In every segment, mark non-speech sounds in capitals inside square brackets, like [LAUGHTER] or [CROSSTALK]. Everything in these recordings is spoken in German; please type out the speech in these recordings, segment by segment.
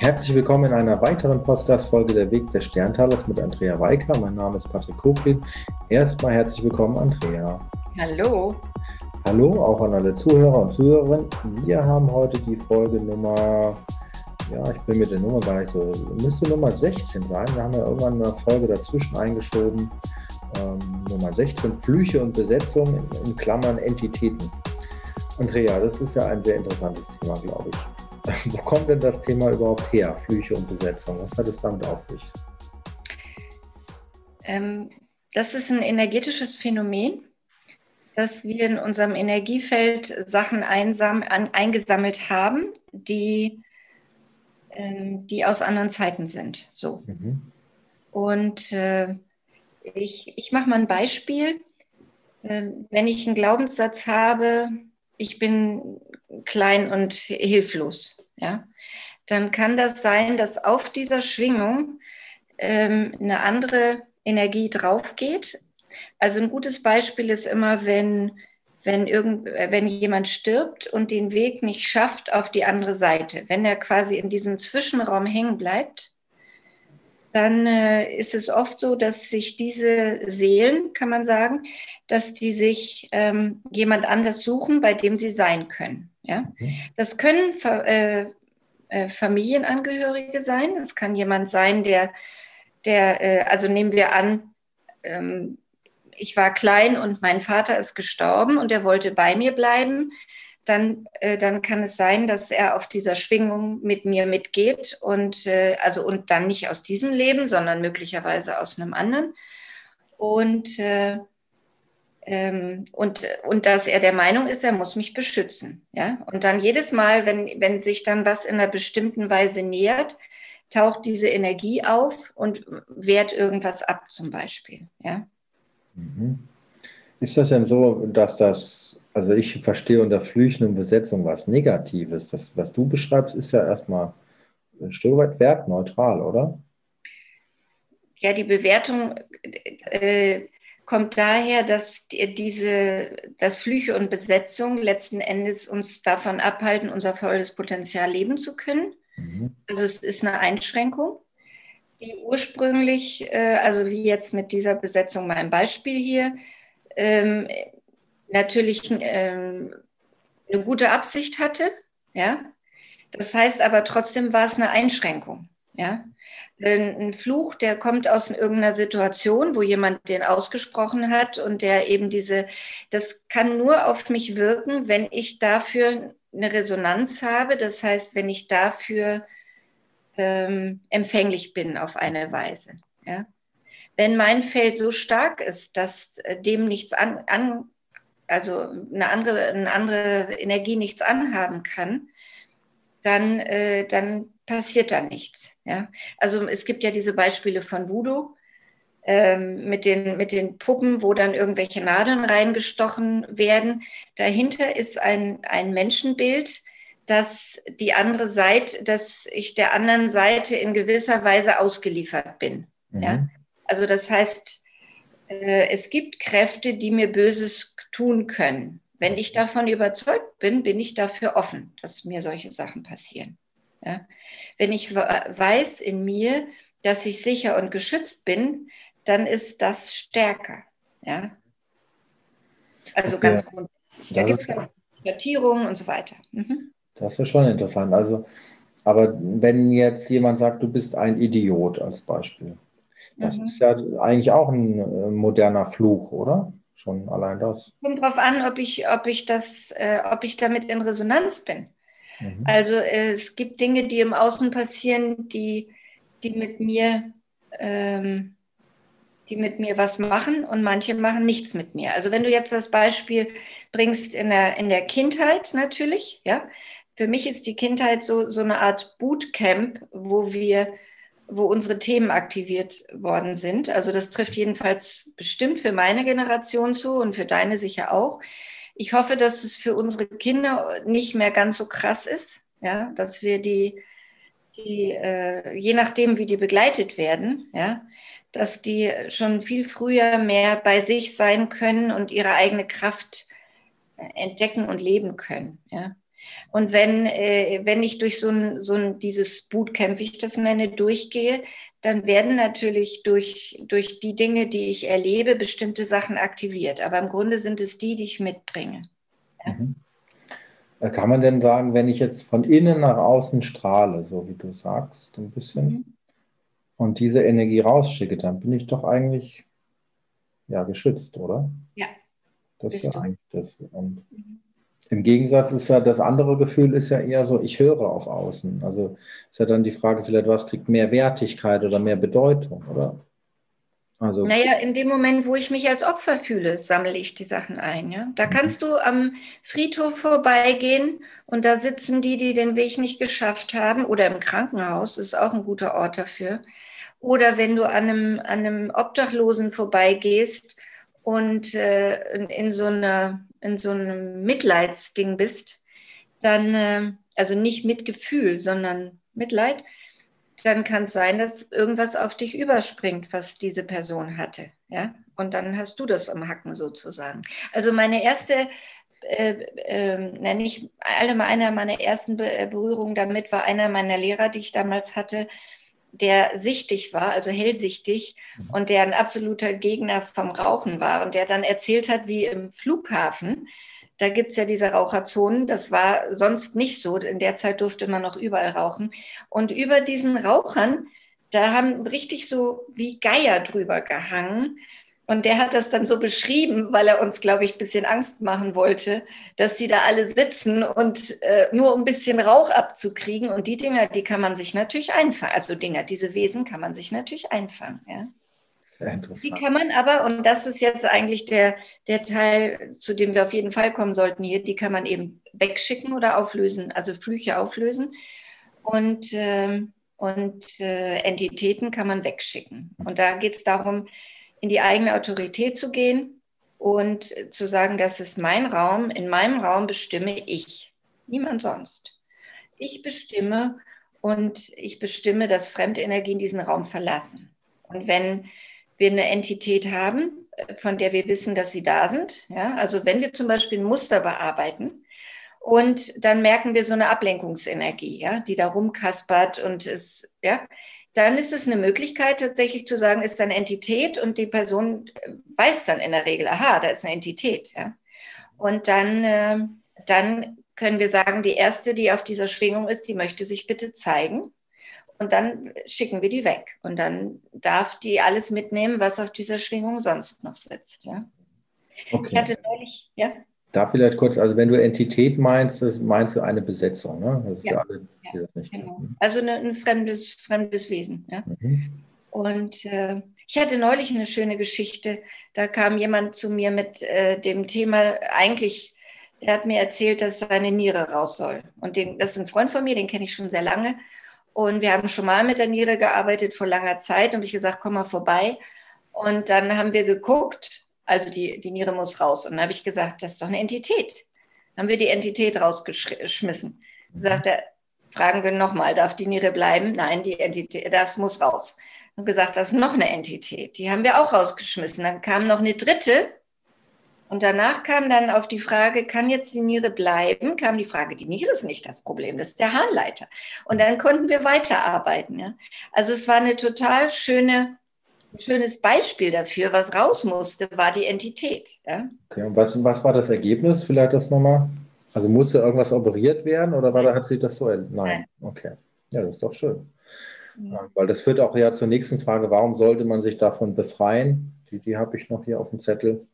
Herzlich willkommen in einer weiteren Podcast-Folge Der Weg des Sterntalers mit Andrea Weiker. Mein Name ist Patrick Koplin. Erstmal herzlich willkommen, Andrea. Hallo. Hallo auch an alle Zuhörer und Zuhörerinnen. Wir haben heute die Folge Nummer, ja, ich bin mit der Nummer gar nicht so, müsste Nummer 16 sein. Wir haben ja irgendwann eine Folge dazwischen eingeschoben. Ähm, Nummer 16, Flüche und Besetzung in, in Klammern Entitäten. Andrea, das ist ja ein sehr interessantes Thema, glaube ich. [LAUGHS] Wo kommt denn das Thema überhaupt her, Flüche und Besetzung? Was hat es damit auf sich? Ähm, das ist ein energetisches Phänomen, dass wir in unserem Energiefeld Sachen einsam, an, eingesammelt haben, die, ähm, die aus anderen Zeiten sind. So. Mhm. Und äh, ich, ich mache mal ein Beispiel. Äh, wenn ich einen Glaubenssatz habe, ich bin klein und hilflos, ja, dann kann das sein, dass auf dieser Schwingung ähm, eine andere Energie draufgeht. Also ein gutes Beispiel ist immer, wenn, wenn, irgend, wenn jemand stirbt und den Weg nicht schafft auf die andere Seite, wenn er quasi in diesem Zwischenraum hängen bleibt, dann äh, ist es oft so, dass sich diese Seelen, kann man sagen, dass die sich ähm, jemand anders suchen, bei dem sie sein können. Ja? Mhm. Das können äh, äh, Familienangehörige sein, das kann jemand sein, der, der äh, also nehmen wir an, ähm, ich war klein und mein Vater ist gestorben und er wollte bei mir bleiben dann, äh, dann kann es sein, dass er auf dieser Schwingung mit mir mitgeht und äh, also und dann nicht aus diesem Leben, sondern möglicherweise aus einem anderen. Und, äh, ähm, und, und dass er der Meinung ist, er muss mich beschützen. Ja? Und dann jedes Mal, wenn, wenn sich dann was in einer bestimmten Weise nähert, taucht diese Energie auf und wehrt irgendwas ab, zum Beispiel. Ja? Mhm. Ist das denn so, dass das also ich verstehe unter Flüchen und Besetzung was Negatives. Das, was du beschreibst, ist ja erstmal ein Stück weit wertneutral, oder? Ja, die Bewertung äh, kommt daher, dass diese, dass Flüche und Besetzung letzten Endes uns davon abhalten, unser volles Potenzial leben zu können. Mhm. Also es ist eine Einschränkung, die ursprünglich, äh, also wie jetzt mit dieser Besetzung mein Beispiel hier, ähm, natürlich ähm, eine gute Absicht hatte, ja. Das heißt aber trotzdem war es eine Einschränkung, ja. Ein Fluch, der kommt aus irgendeiner Situation, wo jemand den ausgesprochen hat und der eben diese, das kann nur auf mich wirken, wenn ich dafür eine Resonanz habe. Das heißt, wenn ich dafür ähm, empfänglich bin auf eine Weise. Ja? Wenn mein Feld so stark ist, dass äh, dem nichts an, an, also eine andere, eine andere Energie nichts anhaben kann, dann, äh, dann passiert da nichts. Ja? Also es gibt ja diese Beispiele von Voodoo ähm, mit, den, mit den Puppen, wo dann irgendwelche Nadeln reingestochen werden. Dahinter ist ein, ein Menschenbild, dass die andere Seite, dass ich der anderen Seite in gewisser Weise ausgeliefert bin. Mhm. Ja? Also das heißt, äh, es gibt Kräfte, die mir Böses tun können. Wenn ich davon überzeugt bin, bin ich dafür offen, dass mir solche Sachen passieren. Ja? Wenn ich weiß in mir, dass ich sicher und geschützt bin, dann ist das stärker. Ja? Also okay. ganz grundsätzlich. Da gibt es ja Schattierungen und so weiter. Mhm. Das ist schon interessant. Also, aber wenn jetzt jemand sagt, du bist ein Idiot als Beispiel, das mhm. ist ja eigentlich auch ein äh, moderner Fluch, oder? Schon allein das. Kommt darauf an, ob ich, ob ich das, äh, ob ich damit in Resonanz bin. Mhm. Also äh, es gibt Dinge, die im Außen passieren, die, die mit mir, ähm, die mit mir was machen und manche machen nichts mit mir. Also wenn du jetzt das Beispiel bringst in der, in der Kindheit natürlich, ja, für mich ist die Kindheit so, so eine Art Bootcamp, wo wir wo unsere Themen aktiviert worden sind. Also das trifft jedenfalls bestimmt für meine Generation zu und für deine sicher auch. Ich hoffe, dass es für unsere Kinder nicht mehr ganz so krass ist, ja, dass wir die, die äh, je nachdem, wie die begleitet werden, ja, dass die schon viel früher mehr bei sich sein können und ihre eigene Kraft entdecken und leben können. Ja. Und wenn, äh, wenn ich durch so ein, so ein, dieses Bootcamp, wie ich das nenne, durchgehe, dann werden natürlich durch, durch die Dinge, die ich erlebe, bestimmte Sachen aktiviert. Aber im Grunde sind es die, die ich mitbringe. Ja? Mhm. Äh, kann man denn sagen, wenn ich jetzt von innen nach außen strahle, so wie du sagst, ein bisschen, mhm. und diese Energie rausschicke, dann bin ich doch eigentlich ja geschützt, oder? Ja. Das ist ja eigentlich das. Und mhm. Im Gegensatz ist ja das andere Gefühl ist ja eher so, ich höre auf außen. Also ist ja dann die Frage vielleicht, was kriegt mehr Wertigkeit oder mehr Bedeutung, oder? Also, naja, in dem Moment, wo ich mich als Opfer fühle, sammle ich die Sachen ein. Ja? Da mhm. kannst du am Friedhof vorbeigehen und da sitzen die, die den Weg nicht geschafft haben, oder im Krankenhaus, ist auch ein guter Ort dafür. Oder wenn du an einem, an einem Obdachlosen vorbeigehst und äh, in, so einer, in so einem Mitleidsding bist, dann, äh, also nicht Mitgefühl, sondern Mitleid, dann kann es sein, dass irgendwas auf dich überspringt, was diese Person hatte. Ja? Und dann hast du das am Hacken sozusagen. Also meine erste, äh, äh, nenne ich einer meiner ersten Be Berührungen damit war einer meiner Lehrer, die ich damals hatte, der sichtig war, also hellsichtig mhm. und der ein absoluter Gegner vom Rauchen war und der dann erzählt hat, wie im Flughafen da gibt es ja diese Raucherzonen. Das war sonst nicht so. In der Zeit durfte man noch überall rauchen. Und über diesen Rauchern, da haben richtig so wie Geier drüber gehangen. Und der hat das dann so beschrieben, weil er uns, glaube ich, ein bisschen Angst machen wollte, dass die da alle sitzen und äh, nur um ein bisschen Rauch abzukriegen. Und die Dinger, die kann man sich natürlich einfangen. Also Dinger, diese Wesen kann man sich natürlich einfangen. Ja. Sehr interessant. Die kann man aber, und das ist jetzt eigentlich der, der Teil, zu dem wir auf jeden Fall kommen sollten hier, die kann man eben wegschicken oder auflösen, also Flüche auflösen. Und, äh, und äh, Entitäten kann man wegschicken. Und da geht es darum, in die eigene Autorität zu gehen und zu sagen, das ist mein Raum, in meinem Raum bestimme ich, niemand sonst. Ich bestimme und ich bestimme, dass fremde Energien diesen Raum verlassen. Und wenn wir eine Entität haben, von der wir wissen, dass sie da sind. Ja? Also wenn wir zum Beispiel ein Muster bearbeiten und dann merken wir so eine Ablenkungsenergie, ja, die da rumkaspert und ist, ja, dann ist es eine Möglichkeit tatsächlich zu sagen, ist eine Entität und die Person äh, weiß dann in der Regel, aha, da ist eine Entität. Ja? Und dann, äh, dann können wir sagen, die erste, die auf dieser Schwingung ist, die möchte sich bitte zeigen und dann schicken wir die weg. Und dann darf die alles mitnehmen, was auf dieser Schwingung sonst noch sitzt. Ja? Okay. Ich hatte neulich, ja. Da vielleicht kurz, also wenn du Entität meinst, das meinst du eine Besetzung, ne? Also ja, alle, ja genau. Also eine, ein fremdes, fremdes Wesen. Ja? Mhm. Und äh, ich hatte neulich eine schöne Geschichte. Da kam jemand zu mir mit äh, dem Thema, eigentlich, er hat mir erzählt, dass seine Niere raus soll. Und den, das ist ein Freund von mir, den kenne ich schon sehr lange. Und wir haben schon mal mit der Niere gearbeitet vor langer Zeit und ich gesagt, komm mal vorbei. Und dann haben wir geguckt, also die, die Niere muss raus. Und dann habe ich gesagt, das ist doch eine Entität. Dann haben wir die Entität rausgeschmissen. Sagt er, fragen wir nochmal, darf die Niere bleiben? Nein, die Entität, das muss raus. Und gesagt, das ist noch eine Entität. Die haben wir auch rausgeschmissen. Dann kam noch eine dritte und danach kam dann auf die Frage, kann jetzt die Niere bleiben? Kam die Frage, die Niere ist nicht das Problem, das ist der Harnleiter. Und dann konnten wir weiterarbeiten. Ja? Also es war eine total schöne, ein schönes Beispiel dafür, was raus musste, war die Entität. Ja? Okay, und was, was war das Ergebnis? Vielleicht das nochmal? Also musste irgendwas operiert werden oder war, da hat sich das so? Nein. Nein. Okay. Ja, das ist doch schön. Ja. Weil das führt auch ja zur nächsten Frage, warum sollte man sich davon befreien? Die, die habe ich noch hier auf dem Zettel.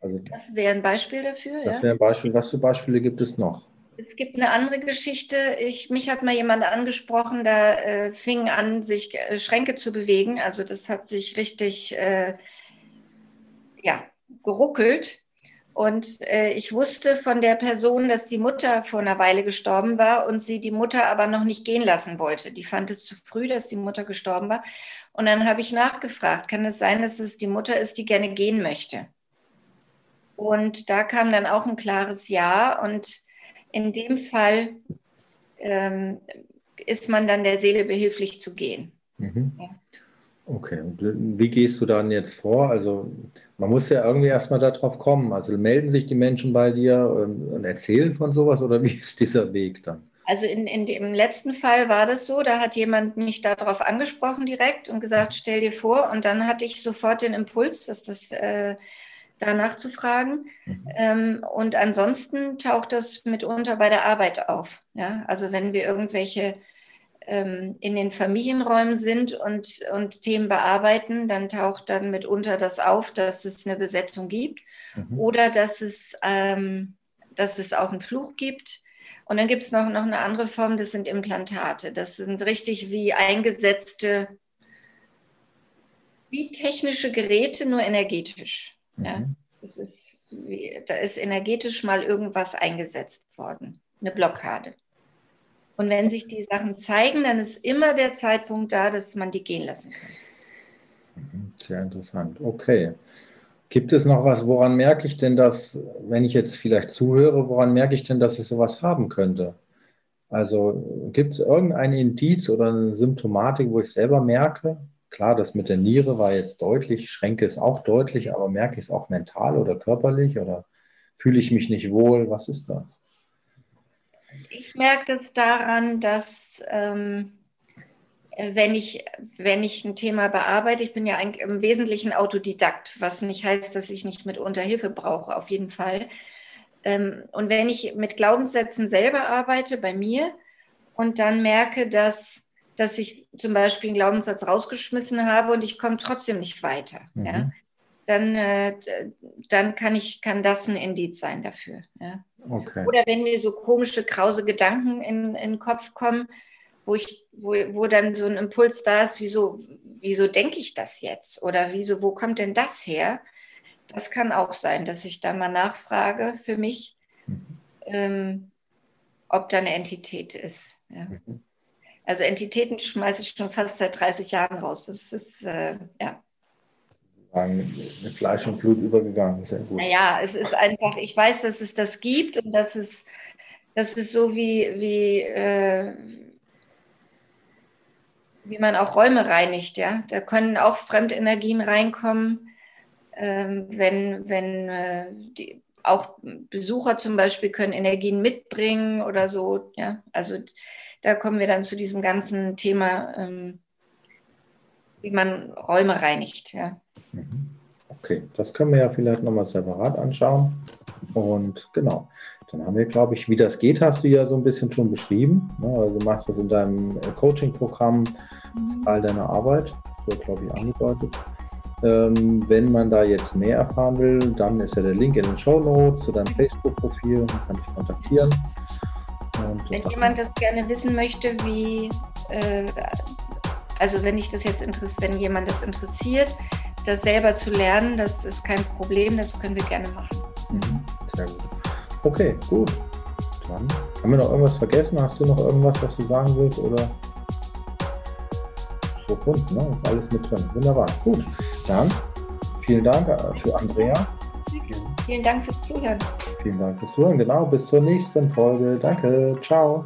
Also, das wäre ein Beispiel dafür. Das ja? wäre ein Beispiel. Was für Beispiele gibt es noch? Es gibt eine andere Geschichte. Ich, mich hat mal jemand angesprochen, da äh, fing an, sich äh, Schränke zu bewegen. Also das hat sich richtig äh, ja, geruckelt. Und äh, ich wusste von der Person, dass die Mutter vor einer Weile gestorben war und sie die Mutter aber noch nicht gehen lassen wollte. Die fand es zu früh, dass die Mutter gestorben war. Und dann habe ich nachgefragt, kann es sein, dass es die Mutter ist, die gerne gehen möchte? Und da kam dann auch ein klares Ja. Und in dem Fall ähm, ist man dann der Seele behilflich zu gehen. Mhm. Ja. Okay, und wie gehst du dann jetzt vor? Also man muss ja irgendwie erstmal darauf kommen. Also melden sich die Menschen bei dir und, erzählen von sowas oder [LAUGHS] wie ist dieser Weg dann? Also in, in dem letzten Fall war das so, da hat jemand mich darauf angesprochen direkt und gesagt, stell dir vor. Und dann hatte ich sofort den Impuls, dass das äh, danach zu fragen. Mhm. Ähm, und ansonsten taucht das mitunter bei der Arbeit auf. Ja? Also wenn wir irgendwelche ähm, in den Familienräumen sind und, und Themen bearbeiten, dann taucht dann mitunter das auf, dass es eine Besetzung gibt mhm. oder dass es, ähm, dass es auch einen Fluch gibt. Und dann gibt es noch, noch eine andere Form, das sind Implantate. Das sind richtig wie eingesetzte, wie technische Geräte, nur energetisch. Mhm. Ja? Das ist, da ist energetisch mal irgendwas eingesetzt worden, eine Blockade. Und wenn sich die Sachen zeigen, dann ist immer der Zeitpunkt da, dass man die gehen lassen kann. Mhm, sehr interessant. Okay. Gibt es noch was, woran merke ich denn, dass, wenn ich jetzt vielleicht zuhöre, woran merke ich denn, dass ich sowas haben könnte? Also gibt es irgendein Indiz oder eine Symptomatik, wo ich selber merke, klar, das mit der Niere war jetzt deutlich, Schränke ist auch deutlich, aber merke ich es auch mental oder körperlich oder fühle ich mich nicht wohl? Was ist das? Ich merke es daran, dass ähm, wenn, ich, wenn ich ein Thema bearbeite, ich bin ja eigentlich im Wesentlichen Autodidakt, was nicht heißt, dass ich nicht mit Unterhilfe brauche, auf jeden Fall. Ähm, und wenn ich mit Glaubenssätzen selber arbeite, bei mir, und dann merke, dass, dass ich zum Beispiel einen Glaubenssatz rausgeschmissen habe und ich komme trotzdem nicht weiter, mhm. ja, dann, äh, dann kann, ich, kann das ein Indiz sein dafür. Ja. Okay. Oder wenn mir so komische, krause Gedanken in, in den Kopf kommen, wo, ich, wo, wo dann so ein Impuls da ist, wieso, wieso denke ich das jetzt? Oder wieso, wo kommt denn das her? Das kann auch sein, dass ich da mal nachfrage für mich, ähm, ob da eine Entität ist. Ja. Mhm. Also Entitäten schmeiße ich schon fast seit 30 Jahren raus. Das ist, äh, ja mit Fleisch und Blut übergegangen. Sehr gut. Naja, es ist einfach, ich weiß, dass es das gibt und das ist, das ist so wie, wie, äh, wie man auch Räume reinigt, ja. Da können auch Fremdenergien reinkommen, ähm, wenn, wenn äh, die, auch Besucher zum Beispiel können Energien mitbringen oder so, ja. Also da kommen wir dann zu diesem ganzen Thema, ähm, wie man Räume reinigt, ja. Mhm. Okay, das können wir ja vielleicht nochmal separat anschauen. Und genau, dann haben wir, glaube ich, wie das geht, hast du ja so ein bisschen schon beschrieben. Ne? Also du machst das in deinem äh, Coaching-Programm, das ist Teil deiner Arbeit, das wird, glaube ich, angedeutet. Ähm, wenn man da jetzt mehr erfahren will, dann ist ja der Link in den Show Notes zu deinem Facebook-Profil, kann dich kontaktieren. Wenn jemand das gerne wissen möchte, wie, äh, also wenn ich das jetzt wenn jemand das interessiert, das selber zu lernen, das ist kein Problem, das können wir gerne machen. Mhm, sehr gut. Okay, gut. Dann haben wir noch irgendwas vergessen? Hast du noch irgendwas, was du sagen willst? Oder so bunt, ne? Alles mit drin. Wunderbar. Gut. Dann vielen Dank äh, für Andrea. Vielen Dank fürs Zuhören. Vielen Dank fürs Zuhören. Genau. Bis zur nächsten Folge. Danke. Ciao.